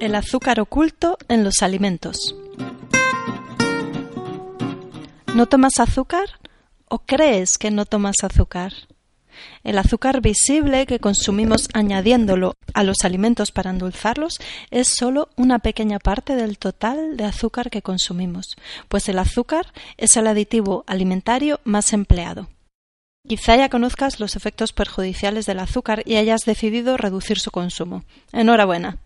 El azúcar oculto en los alimentos. ¿No tomas azúcar? ¿O crees que no tomas azúcar? El azúcar visible que consumimos añadiéndolo a los alimentos para endulzarlos es solo una pequeña parte del total de azúcar que consumimos, pues el azúcar es el aditivo alimentario más empleado. Quizá ya conozcas los efectos perjudiciales del azúcar y hayas decidido reducir su consumo. Enhorabuena.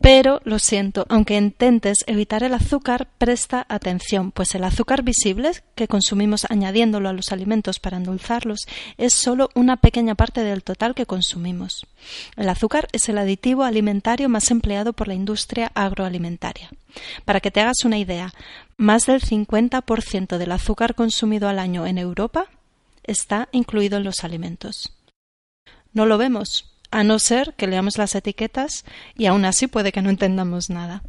Pero, lo siento, aunque intentes evitar el azúcar, presta atención, pues el azúcar visible que consumimos añadiéndolo a los alimentos para endulzarlos es solo una pequeña parte del total que consumimos. El azúcar es el aditivo alimentario más empleado por la industria agroalimentaria. Para que te hagas una idea, más del 50% del azúcar consumido al año en Europa está incluido en los alimentos. No lo vemos, a no ser que leamos las etiquetas y aún así puede que no entendamos nada.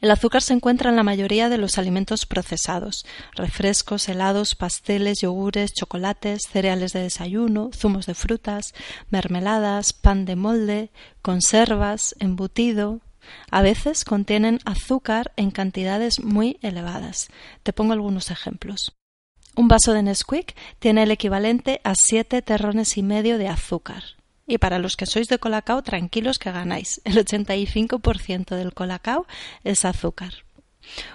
El azúcar se encuentra en la mayoría de los alimentos procesados refrescos, helados, pasteles, yogures, chocolates, cereales de desayuno, zumos de frutas, mermeladas, pan de molde, conservas, embutido. A veces contienen azúcar en cantidades muy elevadas. Te pongo algunos ejemplos. Un vaso de Nesquik tiene el equivalente a siete terrones y medio de azúcar. Y para los que sois de colacao, tranquilos que ganáis. El 85% del colacao es azúcar.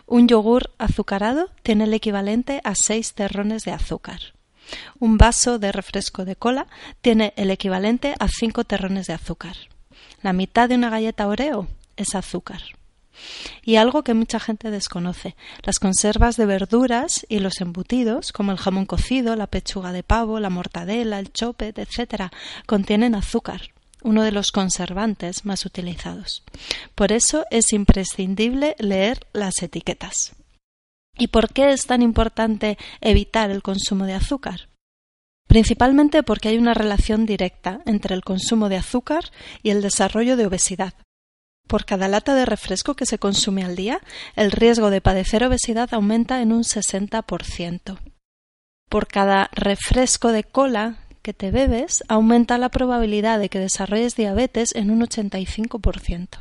Un yogur azucarado tiene el equivalente a 6 terrones de azúcar. Un vaso de refresco de cola tiene el equivalente a 5 terrones de azúcar. La mitad de una galleta Oreo es azúcar. Y algo que mucha gente desconoce, las conservas de verduras y los embutidos, como el jamón cocido, la pechuga de pavo, la mortadela, el chopet, etc., contienen azúcar, uno de los conservantes más utilizados. Por eso es imprescindible leer las etiquetas. ¿Y por qué es tan importante evitar el consumo de azúcar? Principalmente porque hay una relación directa entre el consumo de azúcar y el desarrollo de obesidad, por cada lata de refresco que se consume al día, el riesgo de padecer obesidad aumenta en un 60%. Por cada refresco de cola que te bebes, aumenta la probabilidad de que desarrolles diabetes en un 85%.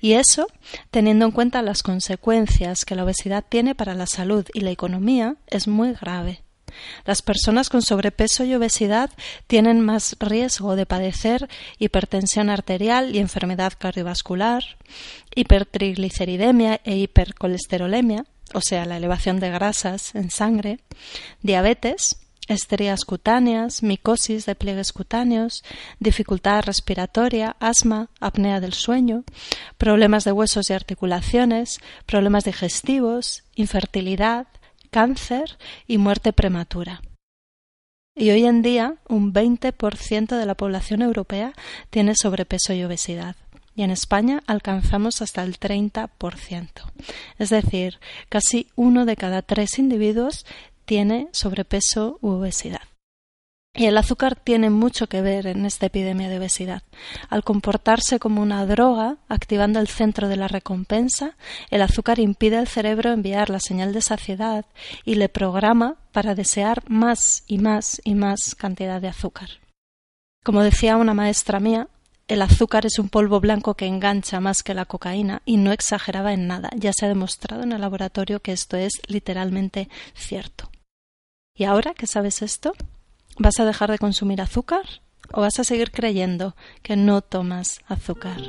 Y eso, teniendo en cuenta las consecuencias que la obesidad tiene para la salud y la economía, es muy grave. Las personas con sobrepeso y obesidad tienen más riesgo de padecer hipertensión arterial y enfermedad cardiovascular, hipertrigliceridemia e hipercolesterolemia, o sea, la elevación de grasas en sangre, diabetes, estrías cutáneas, micosis de pliegues cutáneos, dificultad respiratoria, asma, apnea del sueño, problemas de huesos y articulaciones, problemas digestivos, infertilidad, cáncer y muerte prematura. Y hoy en día un 20% de la población europea tiene sobrepeso y obesidad. Y en España alcanzamos hasta el 30%. Es decir, casi uno de cada tres individuos tiene sobrepeso u obesidad. Y el azúcar tiene mucho que ver en esta epidemia de obesidad. Al comportarse como una droga, activando el centro de la recompensa, el azúcar impide al cerebro enviar la señal de saciedad y le programa para desear más y más y más cantidad de azúcar. Como decía una maestra mía, el azúcar es un polvo blanco que engancha más que la cocaína y no exageraba en nada. Ya se ha demostrado en el laboratorio que esto es literalmente cierto. ¿Y ahora que sabes esto? ¿Vas a dejar de consumir azúcar o vas a seguir creyendo que no tomas azúcar?